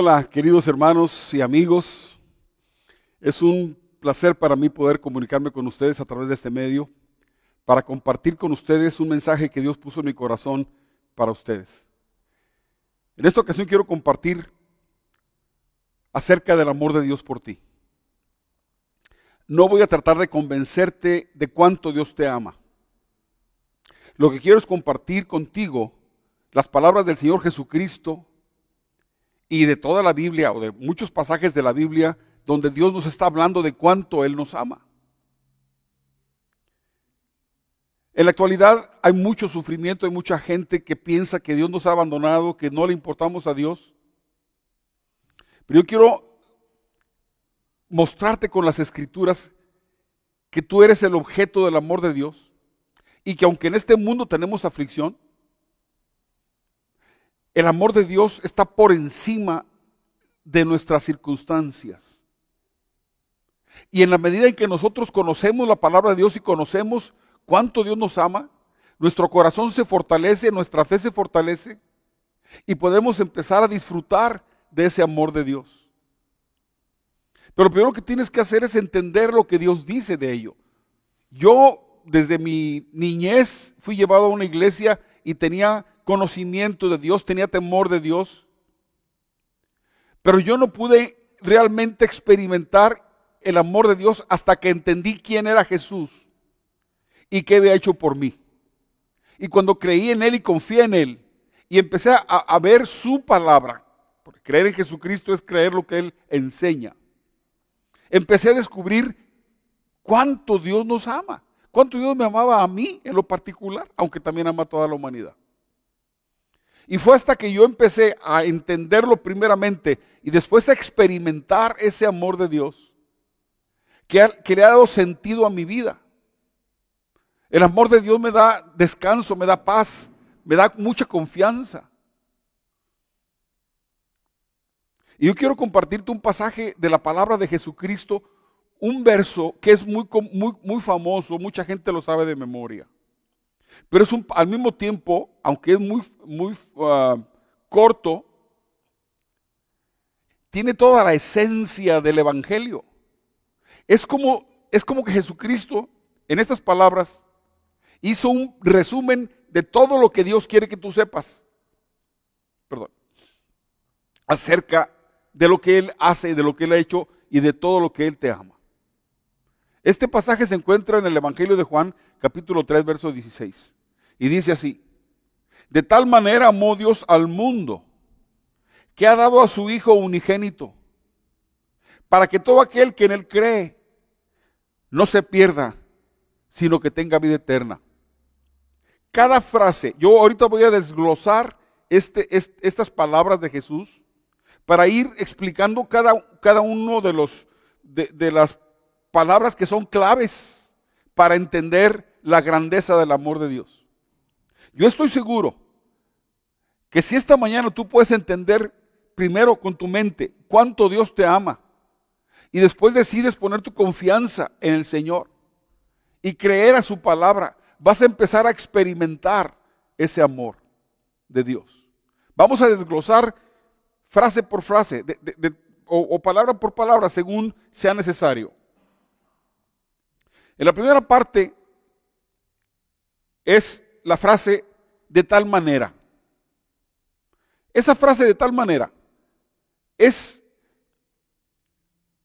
Hola, queridos hermanos y amigos. Es un placer para mí poder comunicarme con ustedes a través de este medio para compartir con ustedes un mensaje que Dios puso en mi corazón para ustedes. En esta ocasión quiero compartir acerca del amor de Dios por ti. No voy a tratar de convencerte de cuánto Dios te ama. Lo que quiero es compartir contigo las palabras del Señor Jesucristo y de toda la Biblia o de muchos pasajes de la Biblia donde Dios nos está hablando de cuánto Él nos ama. En la actualidad hay mucho sufrimiento, hay mucha gente que piensa que Dios nos ha abandonado, que no le importamos a Dios. Pero yo quiero mostrarte con las escrituras que tú eres el objeto del amor de Dios y que aunque en este mundo tenemos aflicción, el amor de Dios está por encima de nuestras circunstancias. Y en la medida en que nosotros conocemos la palabra de Dios y conocemos cuánto Dios nos ama, nuestro corazón se fortalece, nuestra fe se fortalece y podemos empezar a disfrutar de ese amor de Dios. Pero lo primero que tienes que hacer es entender lo que Dios dice de ello. Yo desde mi niñez fui llevado a una iglesia y tenía conocimiento de Dios, tenía temor de Dios. Pero yo no pude realmente experimentar el amor de Dios hasta que entendí quién era Jesús y qué había hecho por mí. Y cuando creí en Él y confié en Él y empecé a, ver su palabra, porque creer en Jesucristo es creer lo que Él enseña, empecé a descubrir cuánto Dios nos ama, cuánto Dios me amaba a mí en lo particular, aunque también ama a toda la humanidad. Y fue hasta que yo empecé a entenderlo primeramente y después a experimentar ese amor de Dios que, le ha dado sentido a mi vida. El amor de Dios me da descanso, me da paz, me da mucha confianza. Y yo quiero compartirte un pasaje de la palabra de Jesucristo, un verso que es muy, muy, muy famoso, mucha gente lo sabe de memoria. Pero es al mismo tiempo, aunque es muy, muy ah, corto, tiene toda la esencia del Evangelio. Es como, es como que Jesucristo, en estas palabras, hizo un resumen de todo lo que Dios quiere que tú sepas. Perdón. Acerca de lo que Él hace, de lo que Él ha hecho y de todo lo que Él te ama. Este pasaje se encuentra en el Evangelio de Juan, capítulo 3, verso 16. Y dice así, de tal manera amó Dios al mundo, que ha dado a su Hijo unigénito, para que todo aquel que en Él cree no se pierda, sino que tenga vida eterna. Cada frase, yo ahorita voy a desglosar este, estas palabras de Jesús para ir explicando cada, cada uno de, los, de las palabras que son claves para entender la grandeza del amor de Dios. Yo estoy seguro que si esta mañana tú puedes entender primero con tu mente cuánto Dios te ama y después decides poner tu confianza en el Señor y creer a su palabra, vas a empezar a experimentar ese amor de Dios. Vamos a desglosar frase por frase o, palabra por palabra según sea necesario. En la primera parte es la frase de tal manera. Esa frase de tal manera es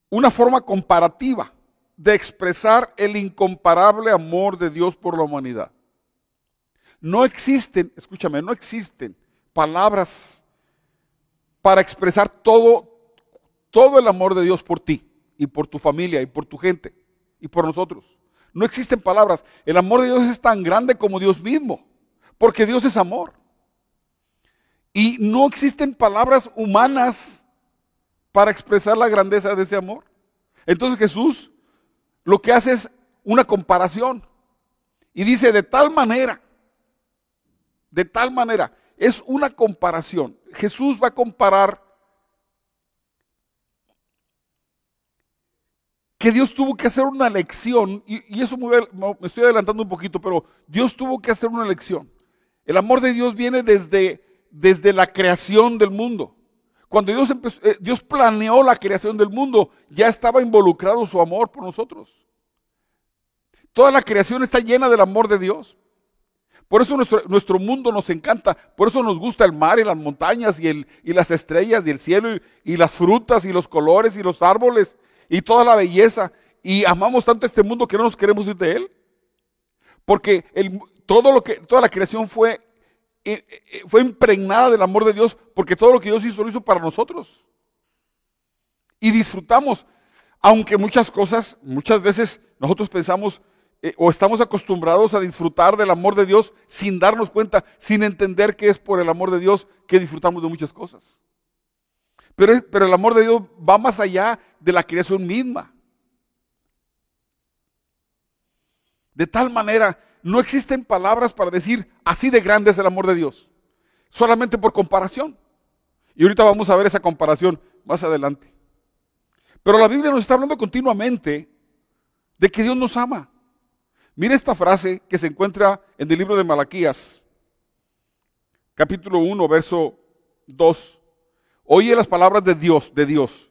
una forma comparativa de expresar el incomparable amor de Dios por la humanidad. No existen, escúchame, no existen palabras para expresar todo, todo el amor de Dios por ti y por tu familia y por tu gente y por nosotros. No existen palabras. El amor de Dios es tan grande como Dios mismo, porque Dios es amor. Y no existen palabras humanas para expresar la grandeza de ese amor. Entonces Jesús lo que hace es una comparación. Y dice, de tal manera, de tal manera, es una comparación. Jesús va a comparar que Dios tuvo que hacer una lección, y, eso me, estoy adelantando un poquito, pero Dios tuvo que hacer una lección. El amor de Dios viene desde, desde la creación del mundo. cuando Dios, eh, Dios planeó la creación del mundo, ya estaba involucrado su amor por nosotros. Toda la creación está llena del amor de Dios. Por eso nuestro, nuestro, mundo nos encanta, por eso nos gusta el mar y las montañas y, el, y las estrellas y el cielo y, las frutas y los colores y los árboles y toda la belleza. Y amamos tanto este mundo que no nos queremos ir de él. Porque el, todo lo que, toda la creación fue, eh, eh, fue impregnada del amor de Dios, porque todo lo que Dios hizo lo hizo para nosotros. Y disfrutamos, aunque muchas cosas, muchas veces nosotros pensamos eh, o estamos acostumbrados a disfrutar del amor de Dios sin darnos cuenta, sin entender que es por el amor de Dios que disfrutamos de muchas cosas. Pero, el amor de Dios va más allá de la creación misma. De tal manera no existen palabras para decir así de grande es el amor de Dios. Solamente por comparación. Y ahorita vamos a ver esa comparación más adelante. Pero la Biblia nos está hablando continuamente de que Dios nos ama. Mire esta frase que se encuentra en el libro de Malaquías, capítulo 1, verso 2. Oye las palabras de Dios, de Dios.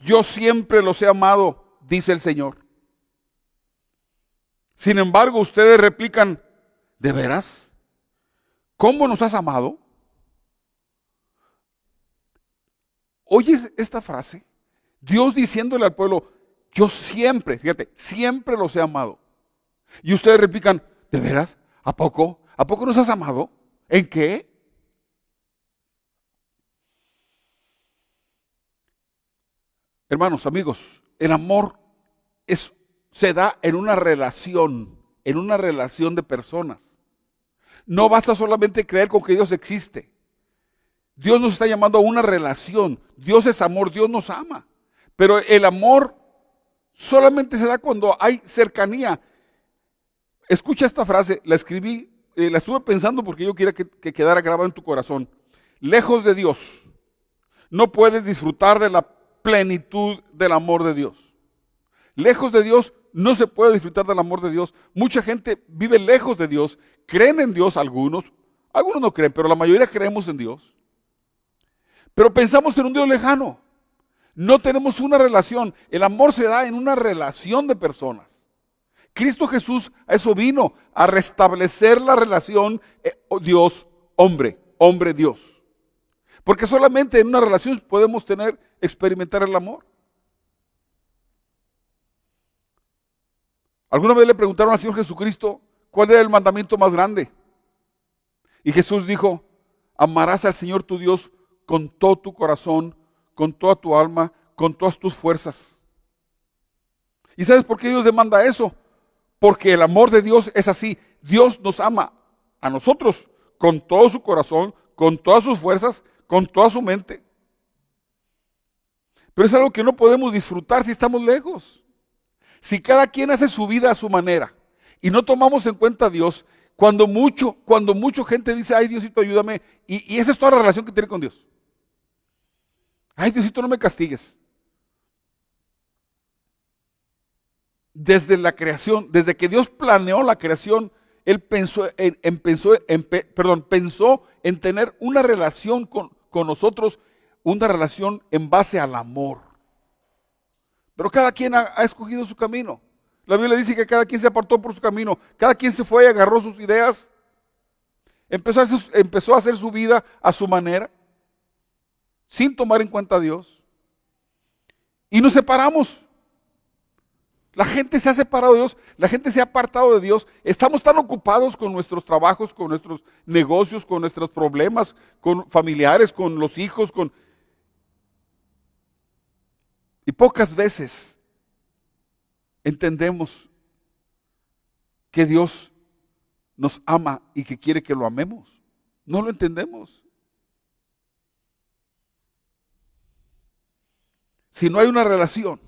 Yo siempre los he amado, dice el Señor. Sin embargo, ustedes replican, ¿de veras? ¿Cómo nos has amado? ¿Oyes esta frase? Dios diciéndole al pueblo, yo siempre, fíjate, siempre los he amado. Y ustedes replican, ¿de veras? ¿A poco? ¿A poco nos has amado? ¿En qué? Hermanos, amigos, el amor es se da en una relación, en una relación de personas. No basta solamente creer con que Dios existe. Dios nos está llamando a una relación. Dios es amor, Dios nos ama. Pero el amor solamente se da cuando hay cercanía. Escucha esta frase, la escribí, eh, la estuve pensando porque yo quería que, que quedara grabada en tu corazón. Lejos de Dios, no puedes disfrutar de la plenitud del amor de Dios. Lejos de Dios no se puede disfrutar del amor de Dios. Mucha gente vive lejos de Dios, creen en Dios algunos, algunos no creen, pero la mayoría creemos en Dios. Pero pensamos en un Dios lejano. No tenemos una relación. El amor se da en una relación de personas. Cristo Jesús a eso vino, a restablecer la relación eh, Dios-hombre, hombre-Dios. Porque solamente en una relación podemos tener, experimentar el amor. Alguna vez le preguntaron al Señor Jesucristo cuál era el mandamiento más grande. Y Jesús dijo, amarás al Señor tu Dios con todo tu corazón, con toda tu alma, con todas tus fuerzas. ¿Y sabes por qué Dios demanda eso? Porque el amor de Dios es así. Dios nos ama a nosotros con todo su corazón, con todas sus fuerzas, con toda su mente. Pero es algo que no podemos disfrutar si estamos lejos. Si cada quien hace su vida a su manera y no tomamos en cuenta a Dios, cuando mucho, cuando mucha gente dice, ay Diosito, ayúdame, y, y esa es toda la relación que tiene con Dios. Ay Diosito, no me castigues. Desde la creación, desde que Dios planeó la creación, Él pensó en, tener una relación con, con nosotros, una relación en base al amor. Pero cada quien ha, escogido su camino. La Biblia dice que cada quien se apartó por su camino. Cada quien se fue y agarró sus ideas. Empezó a, hacer, su vida a su manera, sin tomar en cuenta a Dios. Y nos separamos. La gente se ha separado de Dios, la gente se ha apartado de Dios. Estamos tan ocupados con nuestros trabajos, con nuestros negocios, con nuestros problemas, con familiares, con los hijos, con y pocas veces entendemos que Dios nos ama y que quiere que lo amemos. No lo entendemos. Si no hay una relación,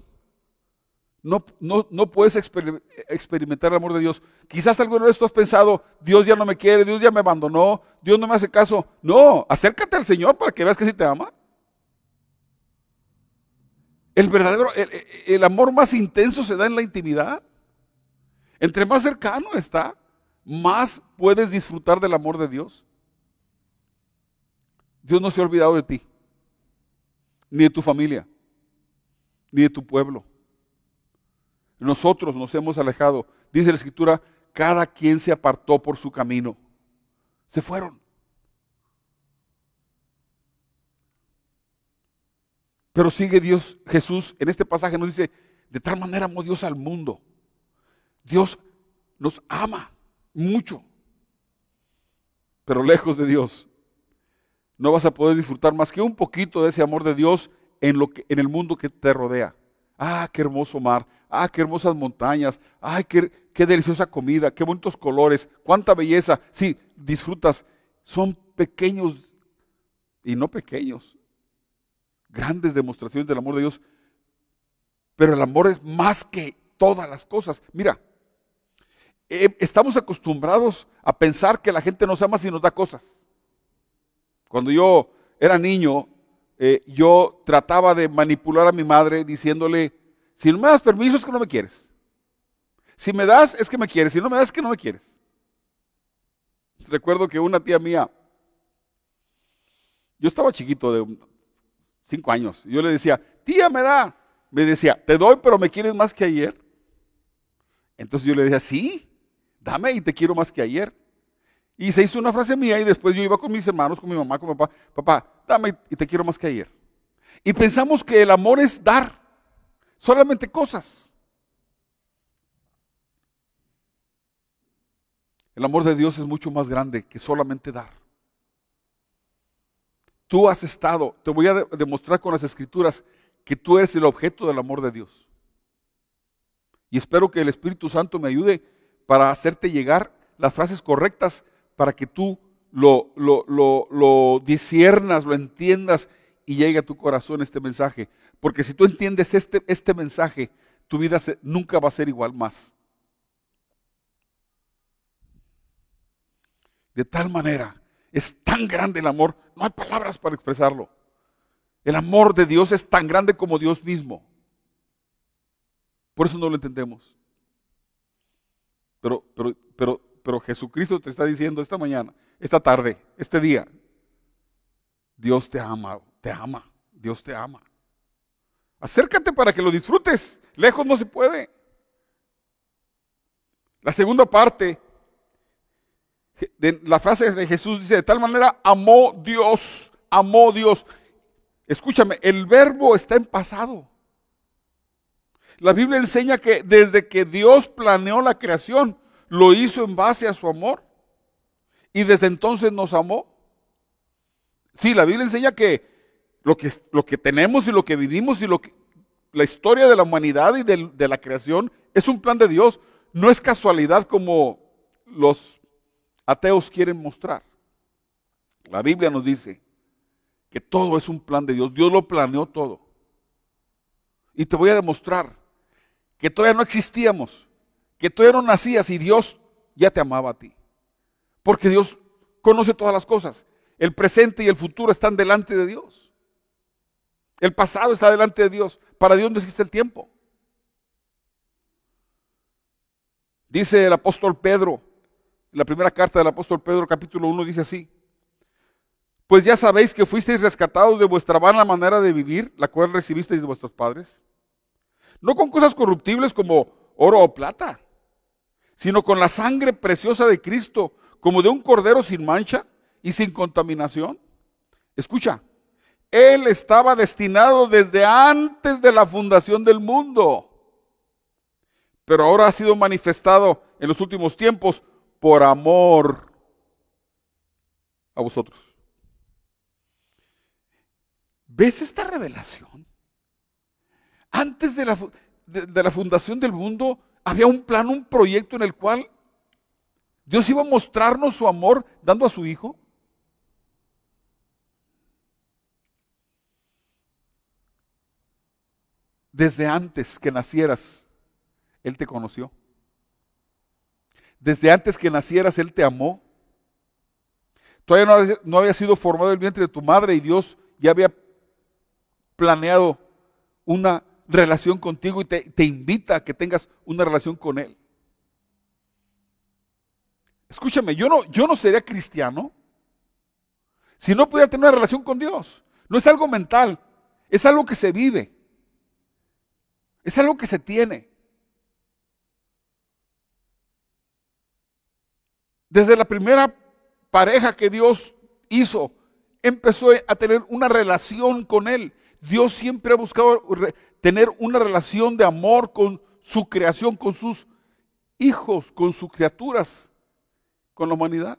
no, no, puedes experimentar el amor de Dios. Quizás alguna vez tú has pensado, Dios ya no me quiere, Dios ya me abandonó, Dios no me hace caso. No, acércate al Señor para que veas que sí te ama. El verdadero, el, amor más intenso se da en la intimidad. Entre más cercano está, más puedes disfrutar del amor de Dios. Dios no se ha olvidado de ti. ni de tu familia, ni de tu pueblo. Nosotros nos hemos alejado. Dice la escritura, cada quien se apartó por su camino. Se fueron. Pero sigue Dios, Jesús, en este pasaje nos dice, de tal manera amó Dios al mundo. Dios nos ama mucho. Pero lejos de Dios, no vas a poder disfrutar más que un poquito de ese amor de Dios en, lo que, en el mundo que te rodea. Ah, qué hermoso mar. Ah, qué hermosas montañas. Ay, qué, qué deliciosa comida. Qué bonitos colores. Cuánta belleza. Sí, disfrutas. Son pequeños y no pequeños. Grandes demostraciones del amor de Dios. Pero el amor es más que todas las cosas. Mira, eh, estamos acostumbrados a pensar que la gente nos ama si nos da cosas. Cuando yo era niño, eh, yo trataba de manipular a mi madre diciéndole, si no me das permiso es que no me quieres. Si me das es que me quieres, si no me das es que no me quieres. Recuerdo que una tía mía, yo estaba chiquito de cinco años, yo le decía, tía me da, me decía, te doy pero me quieres más que ayer. Entonces yo le decía, sí, dame y te quiero más que ayer. Y se hizo una frase mía y después yo iba con mis hermanos, con mi mamá, con mi papá, papá, dame y te quiero más que ayer. Y pensamos que el amor es dar, solamente cosas. El amor de Dios es mucho más grande que solamente dar. Tú has estado, te voy a demostrar con las escrituras que tú eres el objeto del amor de Dios. Y espero que el Espíritu Santo me ayude para hacerte llegar las frases correctas para que tú lo, lo, lo, disiernas, lo entiendas y llegue a tu corazón este mensaje. Porque si tú entiendes este, este mensaje, tu vida nunca va a ser igual más. De tal manera, es tan grande el amor, no hay palabras para expresarlo. El amor de Dios es tan grande como Dios mismo. Por eso no lo entendemos. Pero, pero, pero pero Jesucristo te está diciendo esta mañana, esta tarde, este día, Dios te ama, te ama, Dios te ama. Acércate para que lo disfrutes. Lejos no se puede. La segunda parte de la frase de Jesús dice, de tal manera amó Dios, amó Dios. Escúchame, el verbo está en pasado. La Biblia enseña que desde que Dios planeó la creación, lo hizo en base a su amor. Y desde entonces nos amó. Sí, la Biblia enseña que lo que, lo que tenemos y lo que vivimos y lo que, la historia de la humanidad y de, de la creación es un plan de Dios. No es casualidad como los ateos quieren mostrar. La Biblia nos dice que todo es un plan de Dios. Dios lo planeó todo. Y te voy a demostrar que todavía no existíamos que tú no nacías y Dios ya te amaba a ti. Porque Dios conoce todas las cosas. El presente y el futuro están delante de Dios. El pasado está delante de Dios. Para Dios no existe el tiempo. Dice el apóstol Pedro, en la primera carta del apóstol Pedro capítulo 1 dice así. Pues ya sabéis que fuisteis rescatados de vuestra vana manera de vivir, la cual recibisteis de vuestros padres. No con cosas corruptibles como oro o plata sino con la sangre preciosa de Cristo, como de un cordero sin mancha y sin contaminación. Escucha, Él estaba destinado desde antes de la fundación del mundo, pero ahora ha sido manifestado en los últimos tiempos por amor a vosotros. ¿Ves esta revelación? Antes de la, fundación del mundo, había un plan, un proyecto en el cual Dios iba a mostrarnos su amor dando a su Hijo. Desde antes que nacieras, Él te conoció. Desde antes que nacieras, Él te amó. Todavía no había, sido formado el vientre de tu madre y Dios ya había planeado una relación contigo y te, invita a que tengas una relación con Él. Escúchame, yo no, yo no sería cristiano si no pudiera tener una relación con Dios. No es algo mental, Es algo que se vive. Es algo que se tiene. Desde la primera pareja que Dios hizo, empezó a tener una relación con Él. Dios siempre ha buscado tener una relación de amor con su creación, con sus hijos, con sus criaturas, con la humanidad.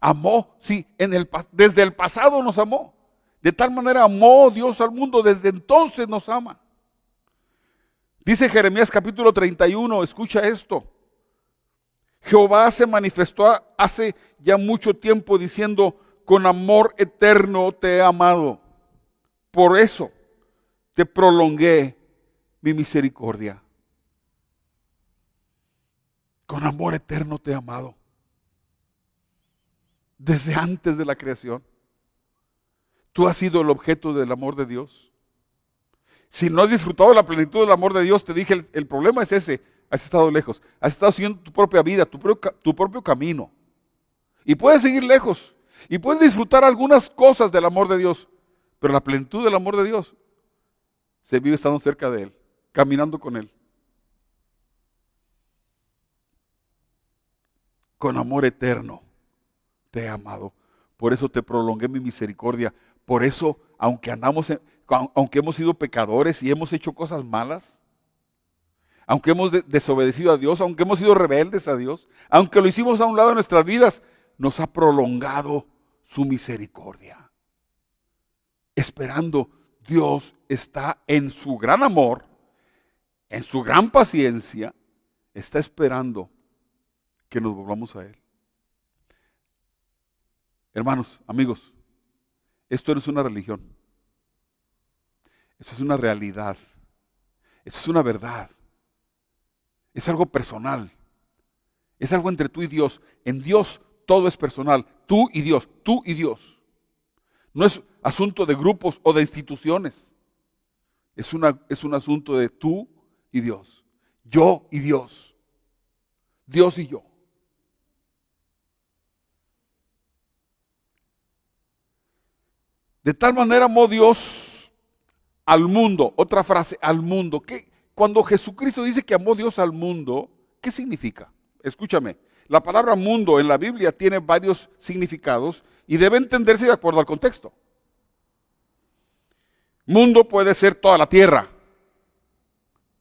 Amó, sí, en el, desde el pasado nos amó. De tal manera amó Dios al mundo, desde entonces nos ama. Dice Jeremías capítulo 31, escucha esto. Jehová se manifestó hace ya mucho tiempo diciendo, con amor eterno te he amado. Por eso te prolongué mi misericordia. Con amor eterno te he amado. Desde antes de la creación. Tú has sido el objeto del amor de Dios. Si no has disfrutado de la plenitud del amor de Dios, te dije, el, problema es ese. Has estado lejos. Has estado haciendo tu propia vida, tu propio camino. Y puedes seguir lejos. Y puedes disfrutar algunas cosas del amor de Dios, pero la plenitud del amor de Dios se vive estando cerca de Él, caminando con Él. Con amor eterno te he amado. Por eso te prolongué mi misericordia. Por eso, aunque andamos, aunque hemos sido pecadores y hemos hecho cosas malas, aunque hemos desobedecido a Dios, aunque hemos sido rebeldes a Dios, aunque lo hicimos a un lado de nuestras vidas, nos ha prolongado su misericordia. Esperando, Dios está en su gran amor, en su gran paciencia, está esperando que nos volvamos a Él. Hermanos, amigos, esto no es una religión. Esto es una realidad. Esto es una verdad. Es algo personal. Es algo entre tú y Dios. En Dios todo es personal. Tú y Dios, tú y Dios. No es asunto de grupos o de instituciones. Es, una, es un asunto de tú y Dios. Yo y Dios. Dios y yo. De tal manera amó Dios al mundo. Otra frase, al mundo. que Cuando Jesucristo dice que amó Dios al mundo, ¿qué significa? Escúchame. La palabra mundo en la Biblia tiene varios significados y debe entenderse de acuerdo al contexto. Mundo puede ser toda la tierra.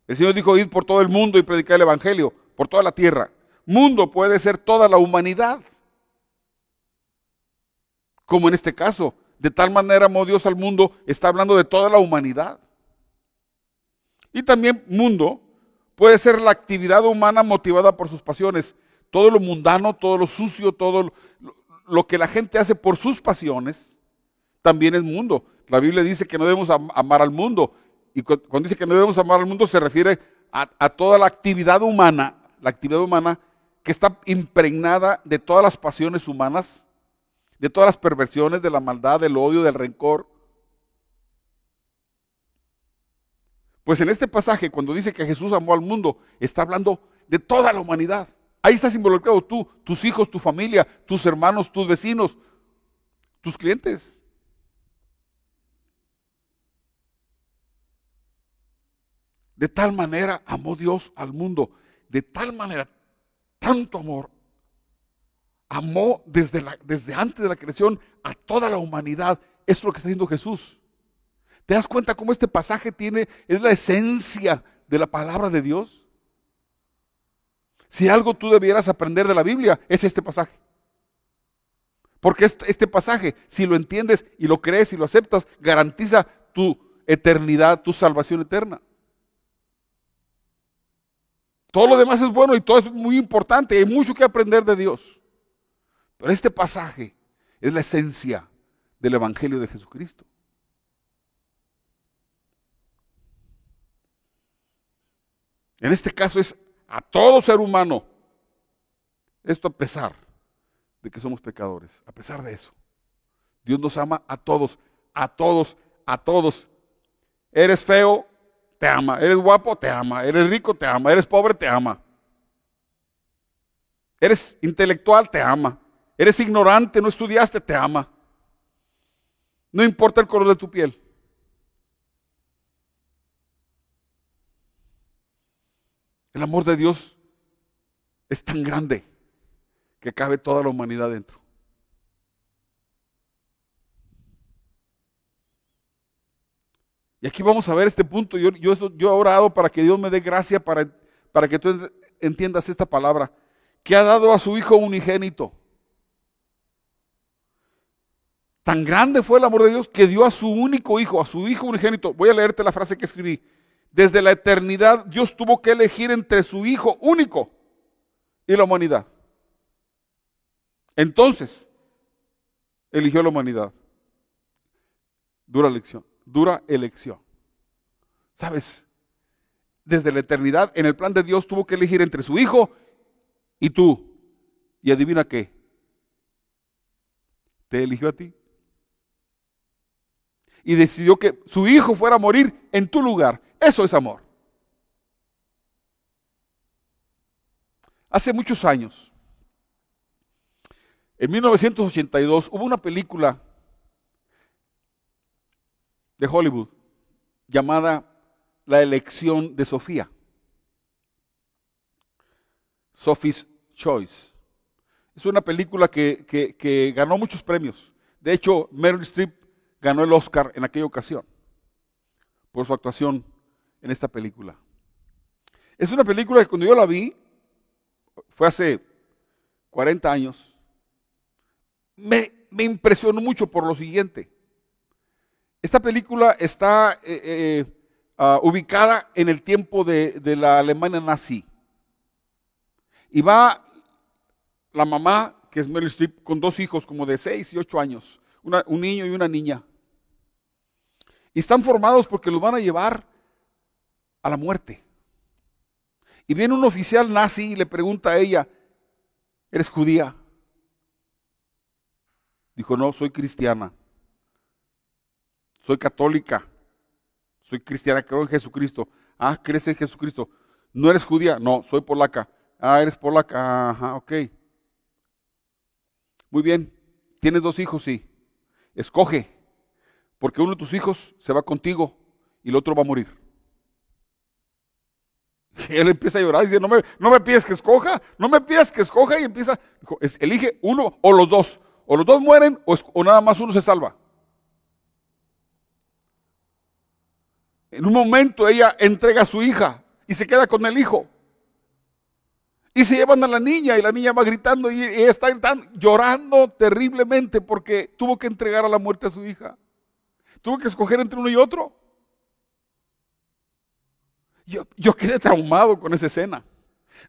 El Señor dijo, ir por todo el mundo y predicar el Evangelio, por toda la tierra. Mundo puede ser toda la humanidad. Como en este caso, de tal manera amó Dios al mundo, está hablando de toda la humanidad. Y también mundo puede ser la actividad humana motivada por sus pasiones todo lo mundano, todo lo sucio, todo lo, que la gente hace por sus pasiones, también es mundo. La Biblia dice que no debemos amar al mundo. Y cuando dice que no debemos amar al mundo se refiere a, toda la actividad humana, la actividad humana que está impregnada de todas las pasiones humanas, de todas las perversiones, de la maldad, del odio, del rencor. Pues en este pasaje, cuando dice que Jesús amó al mundo, está hablando de toda la humanidad. Ahí estás involucrado tú, tus hijos, tu familia, tus hermanos, tus vecinos, tus clientes. De tal manera amó Dios al mundo, de tal manera, tanto amor, amó desde, la, desde antes de la creación a toda la humanidad. es lo que está haciendo Jesús. ¿Te das cuenta cómo este pasaje tiene, es la esencia de la palabra de Dios? Si algo tú debieras aprender de la Biblia, es este pasaje. Porque este, pasaje, si lo entiendes y lo crees y lo aceptas, garantiza tu eternidad, tu salvación eterna. Todo lo demás es bueno y todo es muy importante. Hay mucho que aprender de Dios. Pero este pasaje es la esencia del Evangelio de Jesucristo. En este caso es a todo ser humano. Esto a pesar de que somos pecadores, a pesar de eso. Dios nos ama a todos, a todos, a todos. Eres feo, te ama. Eres guapo, te ama. Eres rico, te ama. Eres pobre, te ama. Eres intelectual, te ama. Eres ignorante, no estudiaste, te ama. No importa el color de tu piel. El amor de Dios es tan grande que cabe toda la humanidad dentro. Y aquí vamos a ver este punto. Yo, yo, yo he orado para que Dios me dé gracia para, para que tú entiendas esta palabra. Que ha dado a su Hijo unigénito. Tan grande fue el amor de Dios que dio a su único Hijo, a su Hijo unigénito. Voy a leerte la frase que escribí. Desde la eternidad Dios tuvo que elegir entre su Hijo único y la humanidad. Entonces, eligió la humanidad. Dura elección, dura elección. ¿Sabes? Desde la eternidad, en el plan de Dios, tuvo que elegir entre su hijo y tú. Y adivina qué. Te eligió a ti. Y decidió que su hijo fuera a morir en tu lugar. Eso es amor. Hace muchos años, en 1982 hubo una película de Hollywood llamada La elección de Sofía. Sophie's Choice. Es una película que, ganó muchos premios. De hecho, Meryl Streep ganó el Oscar en aquella ocasión por su actuación en esta película. Es una película que cuando yo la vi, fue hace 40 años, me, impresionó mucho por lo siguiente. Esta película está eh, eh, ah, ubicada en el tiempo de, la Alemania nazi. Y va la mamá, que es Meryl Streep, con dos hijos como de 6 y 8 años, un niño y una niña. Y están formados porque los van a llevar a la muerte. Y viene un oficial nazi y le pregunta a ella, ¿eres judía? Dijo, no, soy cristiana. Soy católica. Soy cristiana, creo en Jesucristo. Ah, ¿crees en Jesucristo? ¿No eres judía? No, soy polaca. Ah, eres polaca. Ajá, ok. Muy bien. ¿Tienes dos hijos? Sí. Escoge. Porque uno de tus hijos se va contigo y el otro va a morir. Él empieza a llorar y dice, no me, no me pides que escoja, no me pides que escoja y empieza, elige uno o los dos. O los dos mueren o, nada más uno se salva. En un momento ella entrega a su hija y se queda con el hijo. Y se llevan a la niña y la niña va gritando y está llorando terriblemente porque tuvo que entregar a la muerte a su hija. Tuvo que escoger entre uno y otro. Yo, yo quedé traumado con esa escena.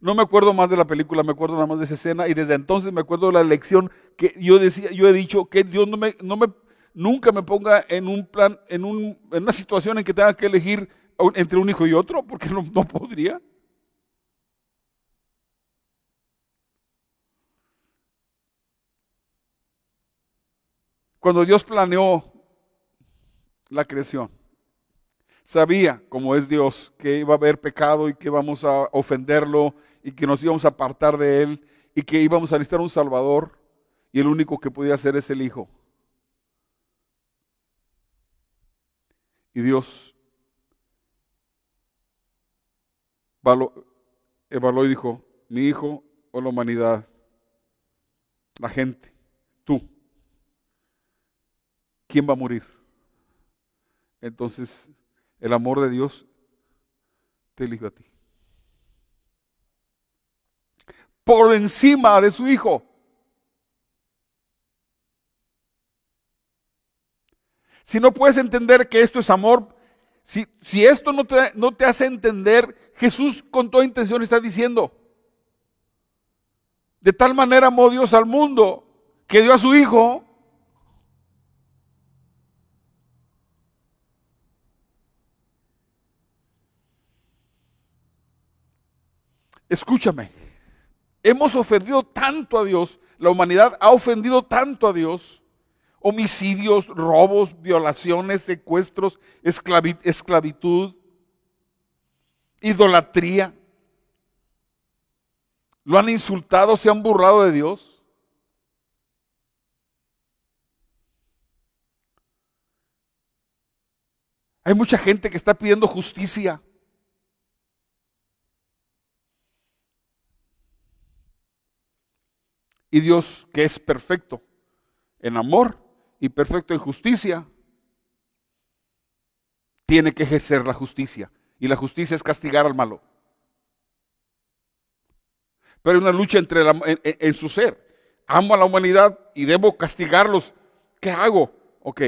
No me acuerdo más de la película, me acuerdo nada más de esa escena y desde entonces me acuerdo de la lección que yo decía, yo he dicho que Dios no me, no me, nunca me ponga en un plan, en, un, en una situación en que tenga que elegir entre un hijo y otro, porque no, podría. Cuando Dios planeó la creación, sabía, como es Dios, que iba a haber pecado y que íbamos a ofenderlo y que nos íbamos a apartar de Él y que íbamos a necesitar un Salvador y el único que podía hacer es el Hijo. Y Dios evaluó y dijo, mi hijo o la humanidad, la gente, tú, ¿quién va a morir? Entonces el amor de Dios te eligió a ti. Por encima de su hijo. Si no puedes entender que esto es amor, si, esto no te, no te hace entender, Jesús con toda intención está diciendo, de tal manera amó Dios al mundo que dio a su hijo Escúchame, hemos ofendido tanto a Dios, la humanidad ha ofendido tanto a Dios, homicidios, robos, violaciones, secuestros, esclavitud, idolatría. Lo han insultado, se han burlado de Dios. Hay mucha gente que está pidiendo justicia. Y Dios, que es perfecto en amor, y perfecto en justicia, tiene que ejercer la justicia. Y la justicia es castigar al malo. Pero hay una lucha entre en, su ser. Amo a la humanidad y debo castigarlos. ¿Qué hago? Ok,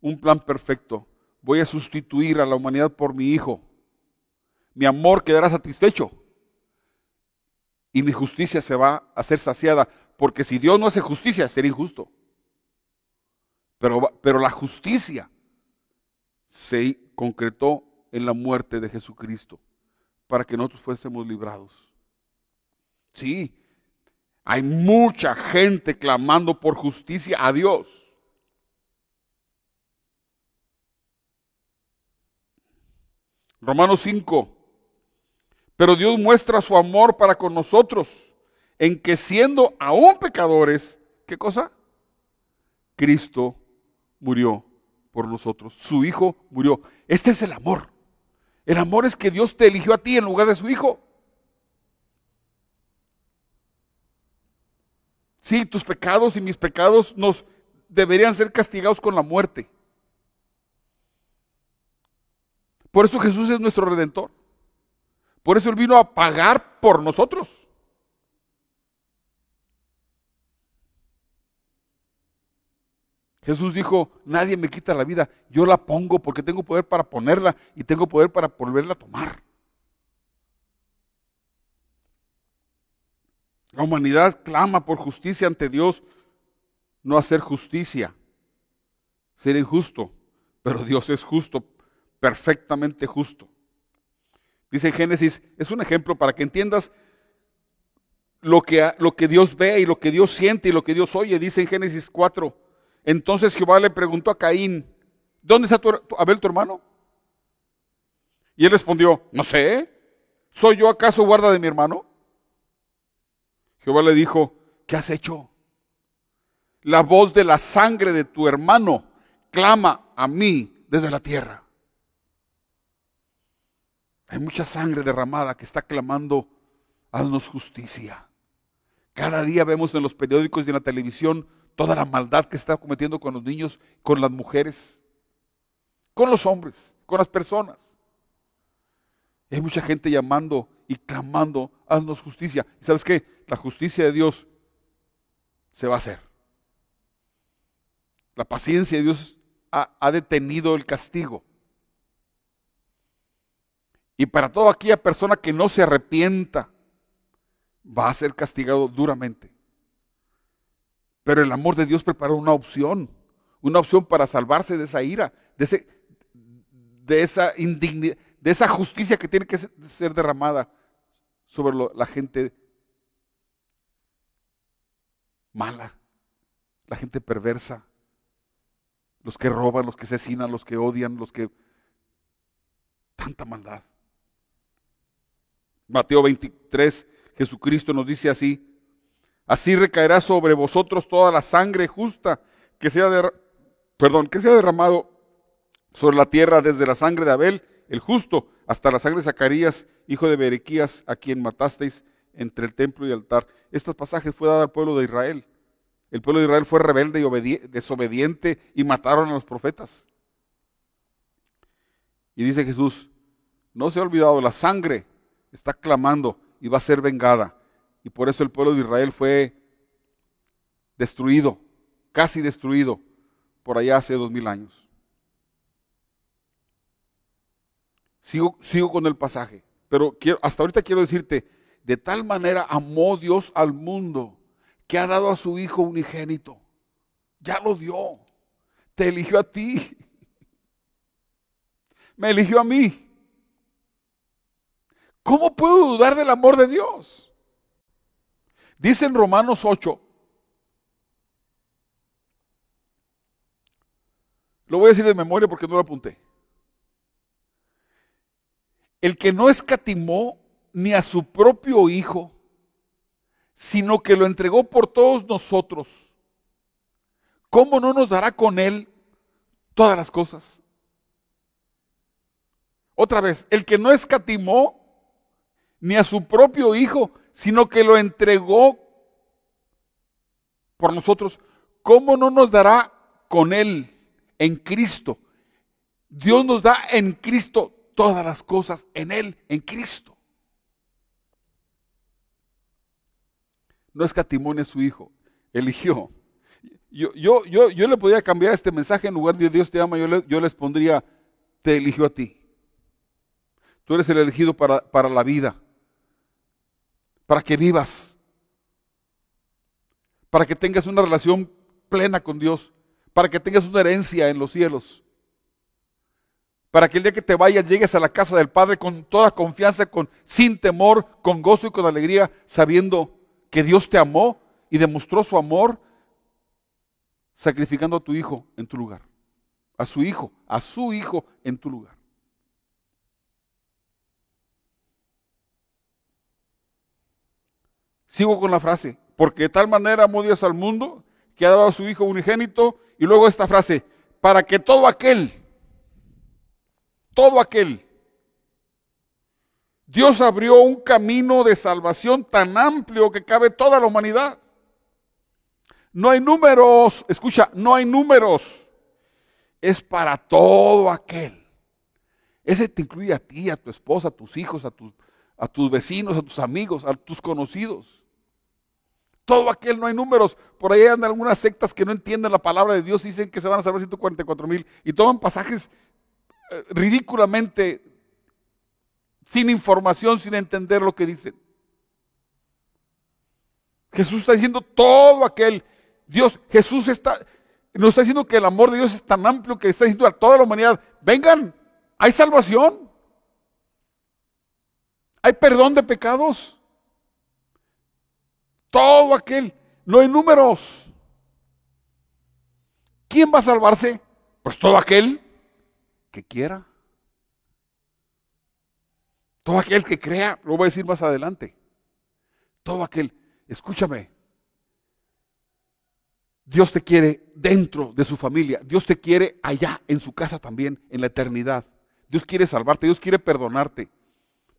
un plan perfecto. Voy a sustituir a la humanidad por mi hijo. Mi amor quedará satisfecho. Y mi justicia se va a ser saciada. Porque si Dios no hace justicia, será injusto. Pero, pero la justicia se concretó en la muerte de Jesucristo para que nosotros fuésemos librados. Sí, hay mucha gente clamando por justicia a Dios. Romanos 5. Pero Dios muestra su amor para con nosotros en que siendo aún pecadores, ¿qué cosa? Cristo murió por nosotros. Su Hijo murió. Este es el amor. El amor es que Dios te eligió a ti en lugar de su Hijo. Sí, tus pecados y mis pecados nos deberían ser castigados con la muerte. Por eso Jesús es nuestro redentor. Por eso Él vino a pagar por nosotros. Jesús dijo, nadie me quita la vida, yo la pongo porque tengo poder para ponerla y tengo poder para volverla a tomar. La humanidad clama por justicia ante Dios, no hacer justicia, ser injusto, pero Dios es justo, perfectamente justo. Dice Génesis, es un ejemplo para que entiendas lo que, lo que Dios ve y lo que Dios siente y lo que Dios oye. Dice en Génesis 4, entonces Jehová le preguntó a Caín, ¿dónde está tu, Abel tu hermano? Y él respondió, no sé, ¿soy yo acaso guarda de mi hermano? Jehová le dijo, ¿qué has hecho? La voz de la sangre de tu hermano clama a mí desde la tierra. Hay mucha sangre derramada que está clamando, haznos justicia. Cada día vemos en los periódicos y en la televisión toda la maldad que está cometiendo con los niños, con las mujeres, con los hombres, con las personas. Hay mucha gente llamando y clamando, haznos justicia. ¿Y sabes qué? La justicia de Dios se va a hacer. La paciencia de Dios ha, ha detenido el castigo. Y para toda aquella persona que no se arrepienta, va a ser castigado duramente. Pero el amor de Dios preparó una opción, una opción para salvarse de esa ira, de, esa indignidad, de esa justicia que tiene que ser derramada sobre la gente mala, la gente perversa, los que roban, los que asesinan, los que odian, los que... Tanta maldad. Mateo 23, Jesucristo nos dice así, Así recaerá sobre vosotros toda la sangre justa que sea, perdón, que sea derramado sobre la tierra desde la sangre de Abel, el justo, hasta la sangre de Zacarías, hijo de Berequías, a quien matasteis entre el templo y el altar. Estos pasajes fue dado al pueblo de Israel. El pueblo de Israel fue rebelde y desobediente y mataron a los profetas. Y dice Jesús, no se ha olvidado, la sangre está clamando y va a ser vengada. Y por eso el pueblo de Israel fue destruido, casi destruido, por allá hace dos mil años. Sigo, sigo con el pasaje, pero quiero, hasta ahorita quiero decirte, de tal manera amó Dios al mundo que ha dado a su Hijo unigénito. Ya lo dio. Te eligió a ti. Me eligió a mí. ¿Cómo puedo dudar del amor de Dios? Dice en Romanos 8, lo voy a decir de memoria porque no lo apunté. El que no escatimó ni a su propio Hijo, sino que lo entregó por todos nosotros, ¿cómo no nos dará con Él todas las cosas? Otra vez, el que no escatimó ni a su propio Hijo, sino que lo entregó por nosotros, ¿cómo no nos dará con Él en Cristo? Dios nos da en Cristo todas las cosas, en Él, en Cristo. No escatimone a su Hijo, eligió. Yo, yo, yo, yo le podría cambiar este mensaje en lugar de Dios te ama, yo, yo les pondría, te eligió a ti. Tú eres el elegido para, para la vida, para que vivas, para que tengas una relación plena con Dios, para que tengas una herencia en los cielos, para que el día que te vayas llegues a la casa del Padre con toda confianza, con, sin temor, con gozo y con alegría, sabiendo que Dios te amó y demostró su amor sacrificando a tu hijo en tu lugar, a su hijo, a su hijo en tu lugar. Sigo con la frase, porque de tal manera amó Dios al mundo que ha dado a su Hijo unigénito, y luego esta frase, para que todo aquel, todo aquel, Dios abrió un camino de salvación tan amplio que cabe toda la humanidad. No hay números, escucha, no hay números. Es para todo aquel. Ese te incluye a ti, a tu esposa, a tus hijos, a a tus vecinos, a tus amigos, a tus conocidos. Todo aquel, no hay números. Por ahí andan algunas sectas que no entienden la palabra de Dios dicen que se van a salvar 144 mil y toman pasajes eh, ridículamente sin información, sin entender lo que dicen. Jesús está diciendo todo aquel. Dios, Jesús está, nos está diciendo que el amor de Dios es tan amplio que está diciendo a toda la humanidad, vengan, hay salvación. Hay perdón de pecados. Todo aquel. No hay números. ¿Quién va a salvarse? Pues todo aquel que quiera. Todo aquel que crea, lo voy a decir más adelante. Todo aquel, escúchame. Dios te quiere dentro de su familia. Dios te quiere allá en su casa también, en la eternidad. Dios quiere salvarte, Dios quiere perdonarte.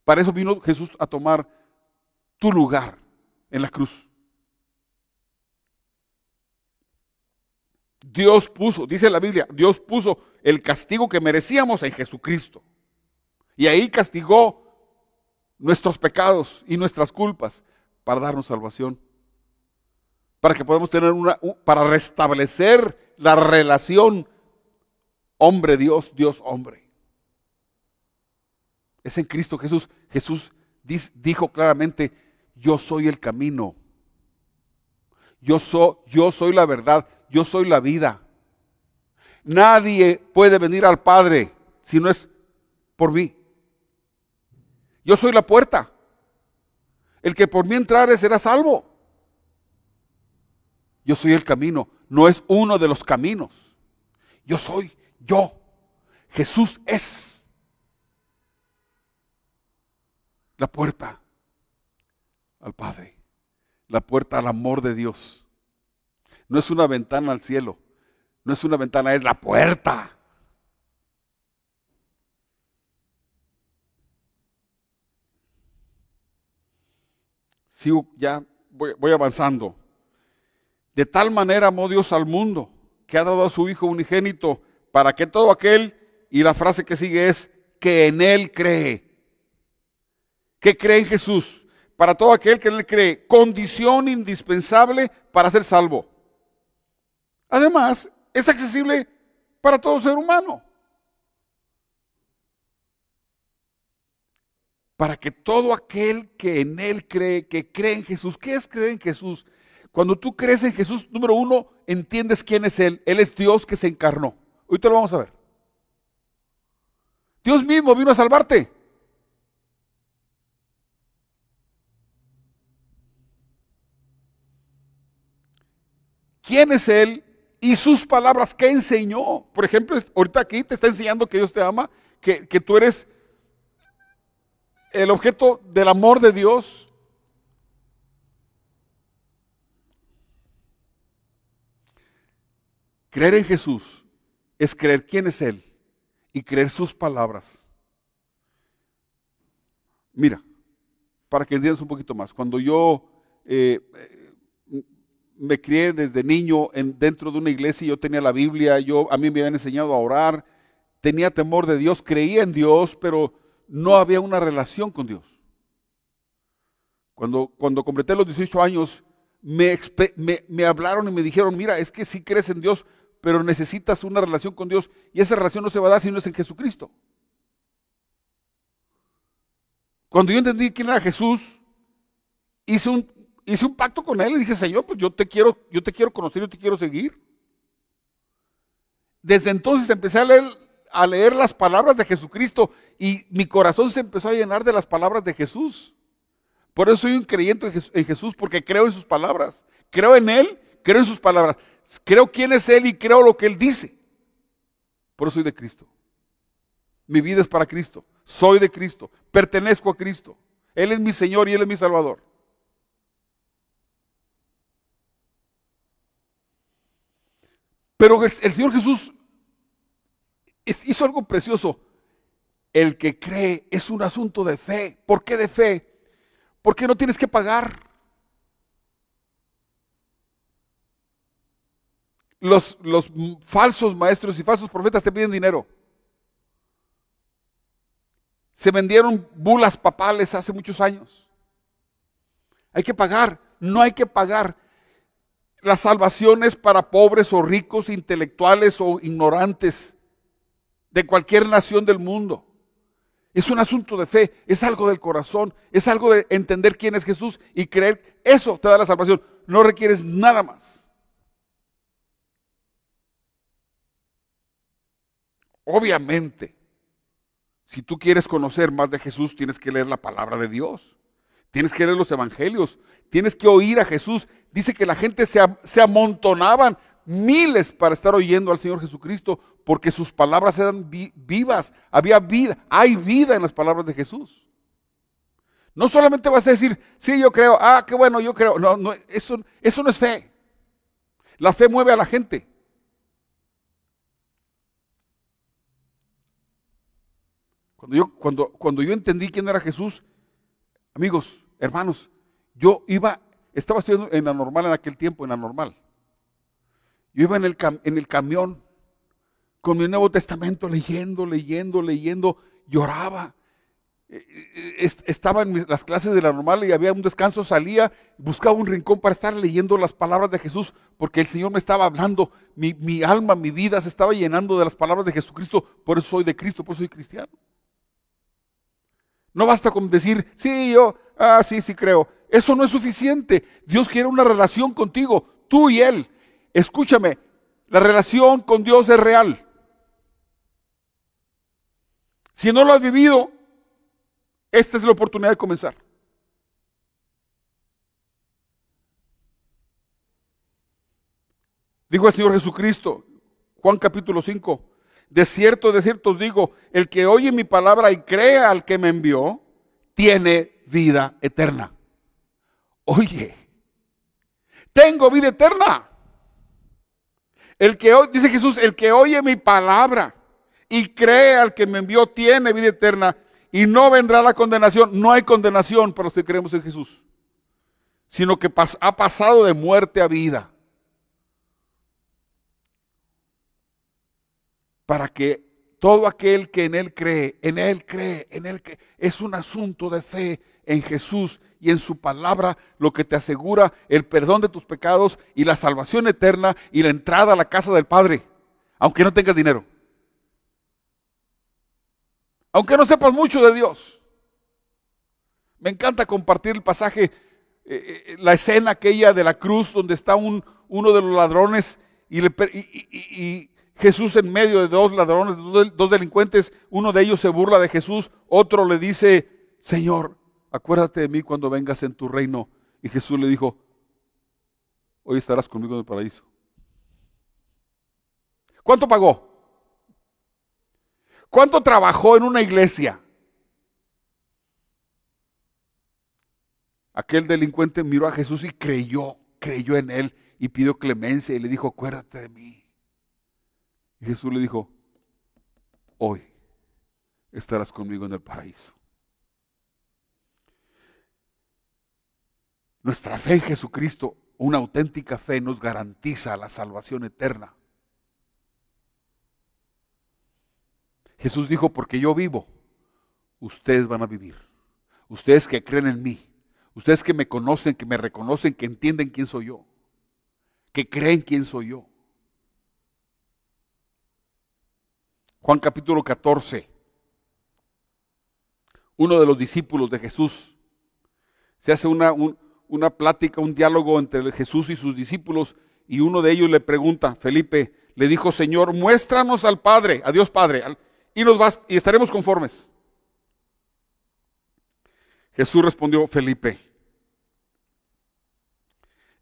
Para eso vino Jesús a tomar tu lugar en la cruz. Dios puso, dice la Biblia, Dios puso el castigo que merecíamos en Jesucristo. Y ahí castigó nuestros pecados y nuestras culpas para darnos salvación. Para que podamos tener una, para restablecer la relación hombre-Dios, Dios-hombre. Es en Cristo Jesús. Jesús dijo claramente, yo soy el camino. Yo, soy, yo soy la verdad yo soy la vida. Nadie puede venir al Padre si no es por mí. Yo soy la puerta. El que por mí entrare será salvo. Yo soy el camino, no es uno de los caminos. Yo soy yo. Jesús es la puerta al Padre, la puerta al amor de Dios. No es una ventana al cielo. No es una ventana, es la puerta. Sigo ya, voy, avanzando. De tal manera amó Dios al mundo que ha dado a su Hijo unigénito para que todo aquel, y la frase que sigue es, que en Él cree. Que cree en Jesús. Para todo aquel que en Él cree. Condición indispensable para ser salvo. Además, es accesible para todo ser humano. Para que todo aquel que en Él cree, que cree en Jesús, ¿qué es creer en Jesús? Cuando tú crees en Jesús, número uno, entiendes quién es Él. Él es Dios que se encarnó. Ahorita lo vamos a ver. Dios mismo vino a salvarte. ¿Quién es Él? Y sus palabras que enseñó. Por ejemplo, ahorita aquí te está enseñando que Dios te ama, que, que tú eres el objeto del amor de Dios. Creer en Jesús es creer quién es Él y creer sus palabras. Mira, para que entiendas un poquito más, cuando yo eh, me crié desde niño en, dentro de una iglesia, yo tenía la Biblia, yo, a mí me habían enseñado a orar, tenía temor de Dios, creía en Dios, pero no había una relación con Dios. Cuando, cuando completé los 18 años, me, me, hablaron y me dijeron, mira, es que sí crees en Dios, pero necesitas una relación con Dios y esa relación no se va a dar si no es en Jesucristo. Cuando yo entendí quién era Jesús, hice un, hice un pacto con él y dije, Señor, pues yo te quiero, yo te quiero conocer, yo te quiero seguir. Desde entonces empecé a leer, a leer las palabras de Jesucristo y mi corazón se empezó a llenar de las palabras de Jesús. Por eso soy un creyente en Jesús, porque creo en sus palabras. Creo en Él, creo en sus palabras. Creo quién es Él y creo lo que Él dice. Por eso soy de Cristo. Mi vida es para Cristo. Soy de Cristo. Pertenezco a Cristo. Él es mi Señor y Él es mi Salvador. Pero el, Señor Jesús hizo algo precioso. El que cree es un asunto de fe. ¿Por qué de fe? Porque no tienes que pagar. Los, los falsos maestros y falsos profetas te piden dinero. Se vendieron bulas papales hace muchos años. Hay que pagar, no hay que pagar. La salvación es para pobres o ricos, intelectuales o ignorantes de cualquier nación del mundo. Es un asunto de fe, es algo del corazón, es algo de entender quién es Jesús y creer. Eso te da la salvación. No requieres nada más. Obviamente, si tú quieres conocer más de Jesús, tienes que leer la palabra de Dios. Tienes que leer los evangelios. Tienes que oír a Jesús. Dice que la gente se, se amontonaban miles para estar oyendo al Señor Jesucristo, porque sus palabras eran vivas, había vida, hay vida en las palabras de Jesús. No solamente vas a decir, sí, yo creo, ah, qué bueno, yo creo. No, no, eso, eso no es fe. La fe mueve a la gente. Cuando yo, cuando, cuando yo entendí quién era Jesús, amigos, hermanos, yo iba, estaba estudiando en la normal en aquel tiempo, en la normal. Yo iba en el, camión con mi Nuevo Testamento leyendo, leyendo, leyendo, lloraba. E, e, e, estaba en las clases de la normal y había un descanso, salía, buscaba un rincón para estar leyendo las palabras de Jesús, porque el Señor me estaba hablando, mi, mi alma, mi vida se estaba llenando de las palabras de Jesucristo, por eso soy de Cristo, por eso soy cristiano. No basta con decir, sí, yo, ah, sí, sí creo. Eso no es suficiente. Dios quiere una relación contigo, tú y Él. Escúchame, la relación con Dios es real. Si no lo has vivido, esta es la oportunidad de comenzar. Dijo el Señor Jesucristo, Juan capítulo 5, de cierto, de cierto os digo, el que oye mi palabra y crea al que me envió, tiene vida eterna. Oye, tengo vida eterna. El que dice Jesús, el que oye mi palabra y cree al que me envió tiene vida eterna y no vendrá la condenación. No hay condenación para los que creemos en Jesús, sino que ha pasado de muerte a vida. Para que todo aquel que en Él cree, en Él cree, en Él cree, es un asunto de fe en Jesús y en su palabra, lo que te asegura el perdón de tus pecados y la salvación eterna y la entrada a la casa del Padre, aunque no tengas dinero. Aunque no sepas mucho de Dios. Me encanta compartir el pasaje, eh, eh, la escena aquella de la cruz donde está un, uno de los ladrones y, y, Jesús en medio de dos ladrones, dos delincuentes, uno de ellos se burla de Jesús, otro le dice, Señor, acuérdate de mí cuando vengas en tu reino. Y Jesús le dijo, hoy estarás conmigo en el paraíso. ¿Cuánto pagó? ¿Cuánto trabajó en una iglesia? Aquel delincuente miró a Jesús y creyó, creyó en él y pidió clemencia y le dijo, acuérdate de mí. Y Jesús le dijo, hoy estarás conmigo en el paraíso. Nuestra fe en Jesucristo una auténtica fe nos garantiza la salvación eterna. Jesús dijo, porque yo vivo, ustedes van a vivir. Ustedes que creen en mí, ustedes que me conocen, que me reconocen, que entienden quién soy yo, que creen quién soy yo. Juan capítulo 14. Uno de los discípulos de Jesús se hace una, una plática, un diálogo entre Jesús y sus discípulos y uno de ellos le pregunta, Felipe, le dijo, Señor, muéstranos al Padre, a Dios Padre, y, nos vas, y estaremos conformes. Jesús respondió, Felipe,